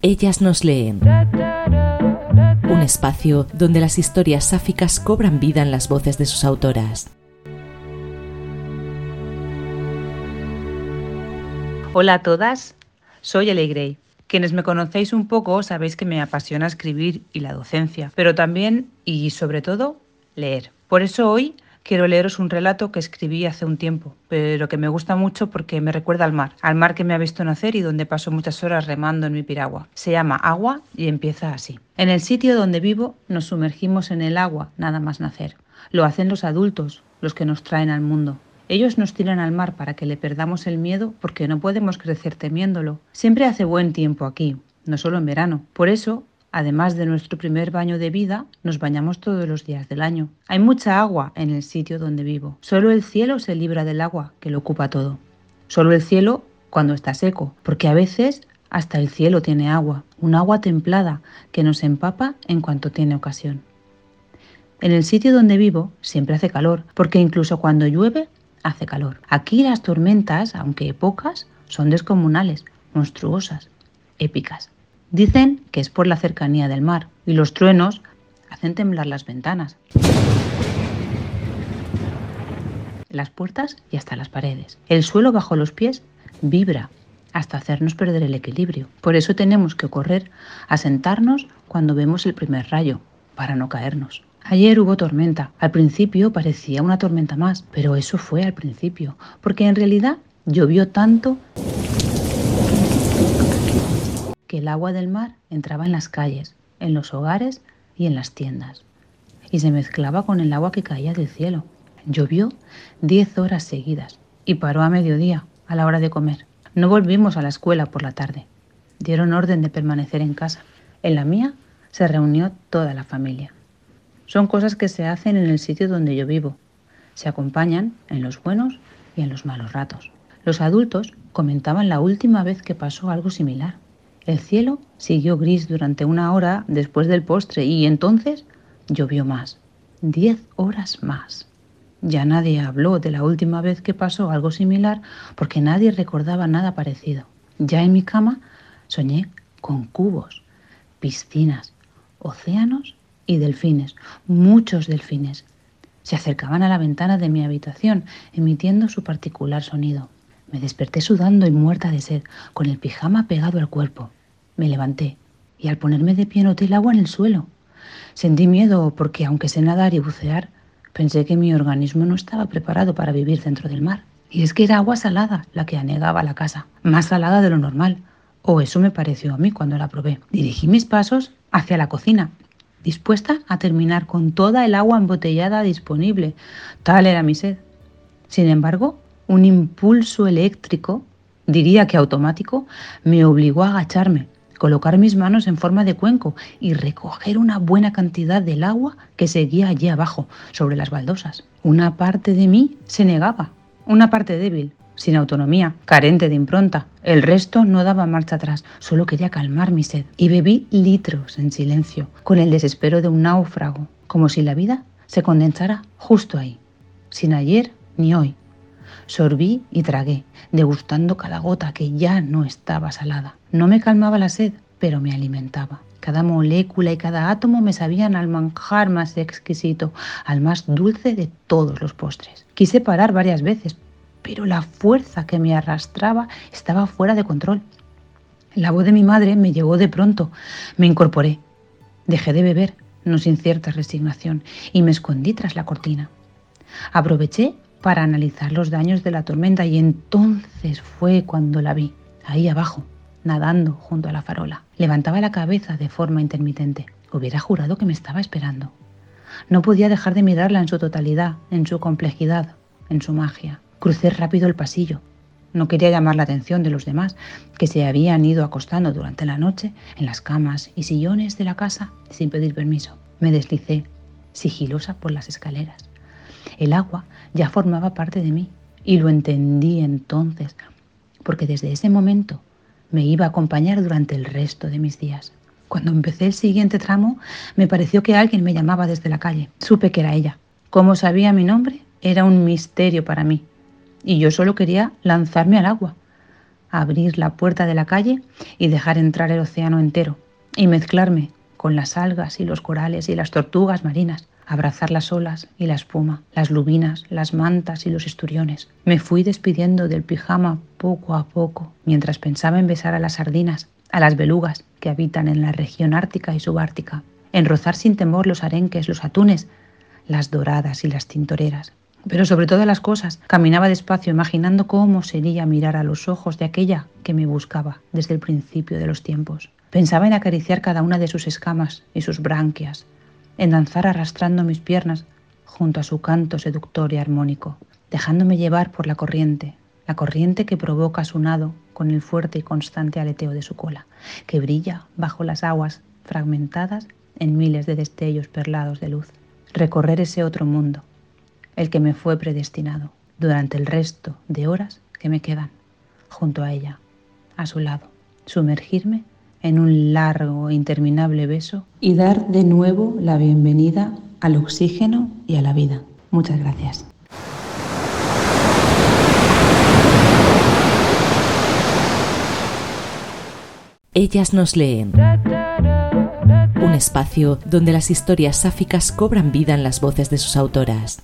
Ellas nos leen. Un espacio donde las historias sáficas cobran vida en las voces de sus autoras. Hola a todas, soy Ellie Gray. Quienes me conocéis un poco sabéis que me apasiona escribir y la docencia, pero también y sobre todo leer. Por eso hoy quiero leeros un relato que escribí hace un tiempo, pero que me gusta mucho porque me recuerda al mar, al mar que me ha visto nacer y donde paso muchas horas remando en mi piragua. Se llama Agua y empieza así. En el sitio donde vivo nos sumergimos en el agua nada más nacer. Lo hacen los adultos, los que nos traen al mundo. Ellos nos tiran al mar para que le perdamos el miedo porque no podemos crecer temiéndolo. Siempre hace buen tiempo aquí, no solo en verano. Por eso Además de nuestro primer baño de vida, nos bañamos todos los días del año. Hay mucha agua en el sitio donde vivo. Solo el cielo se libra del agua, que lo ocupa todo. Solo el cielo cuando está seco, porque a veces hasta el cielo tiene agua, un agua templada que nos empapa en cuanto tiene ocasión. En el sitio donde vivo siempre hace calor, porque incluso cuando llueve hace calor. Aquí las tormentas, aunque pocas, son descomunales, monstruosas, épicas. Dicen que es por la cercanía del mar y los truenos hacen temblar las ventanas, las puertas y hasta las paredes. El suelo bajo los pies vibra hasta hacernos perder el equilibrio. Por eso tenemos que correr a sentarnos cuando vemos el primer rayo, para no caernos. Ayer hubo tormenta. Al principio parecía una tormenta más, pero eso fue al principio, porque en realidad llovió tanto que el agua del mar entraba en las calles, en los hogares y en las tiendas, y se mezclaba con el agua que caía del cielo. Llovió diez horas seguidas y paró a mediodía, a la hora de comer. No volvimos a la escuela por la tarde. Dieron orden de permanecer en casa. En la mía se reunió toda la familia. Son cosas que se hacen en el sitio donde yo vivo. Se acompañan en los buenos y en los malos ratos. Los adultos comentaban la última vez que pasó algo similar. El cielo siguió gris durante una hora después del postre y entonces llovió más. Diez horas más. Ya nadie habló de la última vez que pasó algo similar porque nadie recordaba nada parecido. Ya en mi cama soñé con cubos, piscinas, océanos y delfines, muchos delfines. Se acercaban a la ventana de mi habitación emitiendo su particular sonido. Me desperté sudando y muerta de sed, con el pijama pegado al cuerpo. Me levanté y al ponerme de pie noté el agua en el suelo. Sentí miedo porque, aunque sé nadar y bucear, pensé que mi organismo no estaba preparado para vivir dentro del mar. Y es que era agua salada la que anegaba la casa, más salada de lo normal. O eso me pareció a mí cuando la probé. Dirigí mis pasos hacia la cocina, dispuesta a terminar con toda el agua embotellada disponible. Tal era mi sed. Sin embargo, un impulso eléctrico, diría que automático, me obligó a agacharme colocar mis manos en forma de cuenco y recoger una buena cantidad del agua que seguía allí abajo, sobre las baldosas. Una parte de mí se negaba, una parte débil, sin autonomía, carente de impronta. El resto no daba marcha atrás, solo quería calmar mi sed. Y bebí litros en silencio, con el desespero de un náufrago, como si la vida se condensara justo ahí, sin ayer ni hoy. Sorbí y tragué, degustando cada gota que ya no estaba salada. No me calmaba la sed, pero me alimentaba. Cada molécula y cada átomo me sabían al manjar más exquisito, al más dulce de todos los postres. Quise parar varias veces, pero la fuerza que me arrastraba estaba fuera de control. La voz de mi madre me llegó de pronto. Me incorporé. Dejé de beber, no sin cierta resignación, y me escondí tras la cortina. Aproveché para analizar los daños de la tormenta y entonces fue cuando la vi, ahí abajo, nadando junto a la farola. Levantaba la cabeza de forma intermitente. Hubiera jurado que me estaba esperando. No podía dejar de mirarla en su totalidad, en su complejidad, en su magia. Crucé rápido el pasillo. No quería llamar la atención de los demás, que se habían ido acostando durante la noche en las camas y sillones de la casa sin pedir permiso. Me deslicé, sigilosa por las escaleras. El agua ya formaba parte de mí y lo entendí entonces, porque desde ese momento me iba a acompañar durante el resto de mis días. Cuando empecé el siguiente tramo, me pareció que alguien me llamaba desde la calle. Supe que era ella. Cómo sabía mi nombre era un misterio para mí, y yo solo quería lanzarme al agua. abrir la puerta de la calle y dejar entrar el océano entero y mezclarme con las algas y los corales y las tortugas marinas, abrazar las olas y la espuma, las lubinas, las mantas y los esturiones. Me fui despidiendo del pijama poco a poco, mientras pensaba en besar a las sardinas, a las belugas que habitan en la región ártica y subártica, en rozar sin temor los arenques, los atunes, las doradas y las tintoreras. Pero sobre todas las cosas, caminaba despacio imaginando cómo sería mirar a los ojos de aquella que me buscaba desde el principio de los tiempos. Pensaba en acariciar cada una de sus escamas y sus branquias, en danzar arrastrando mis piernas junto a su canto seductor y armónico, dejándome llevar por la corriente, la corriente que provoca su nado con el fuerte y constante aleteo de su cola, que brilla bajo las aguas fragmentadas en miles de destellos perlados de luz. Recorrer ese otro mundo, el que me fue predestinado, durante el resto de horas que me quedan, junto a ella, a su lado, sumergirme en un largo e interminable beso y dar de nuevo la bienvenida al oxígeno y a la vida. Muchas gracias. Ellas nos leen. Un espacio donde las historias sáficas cobran vida en las voces de sus autoras.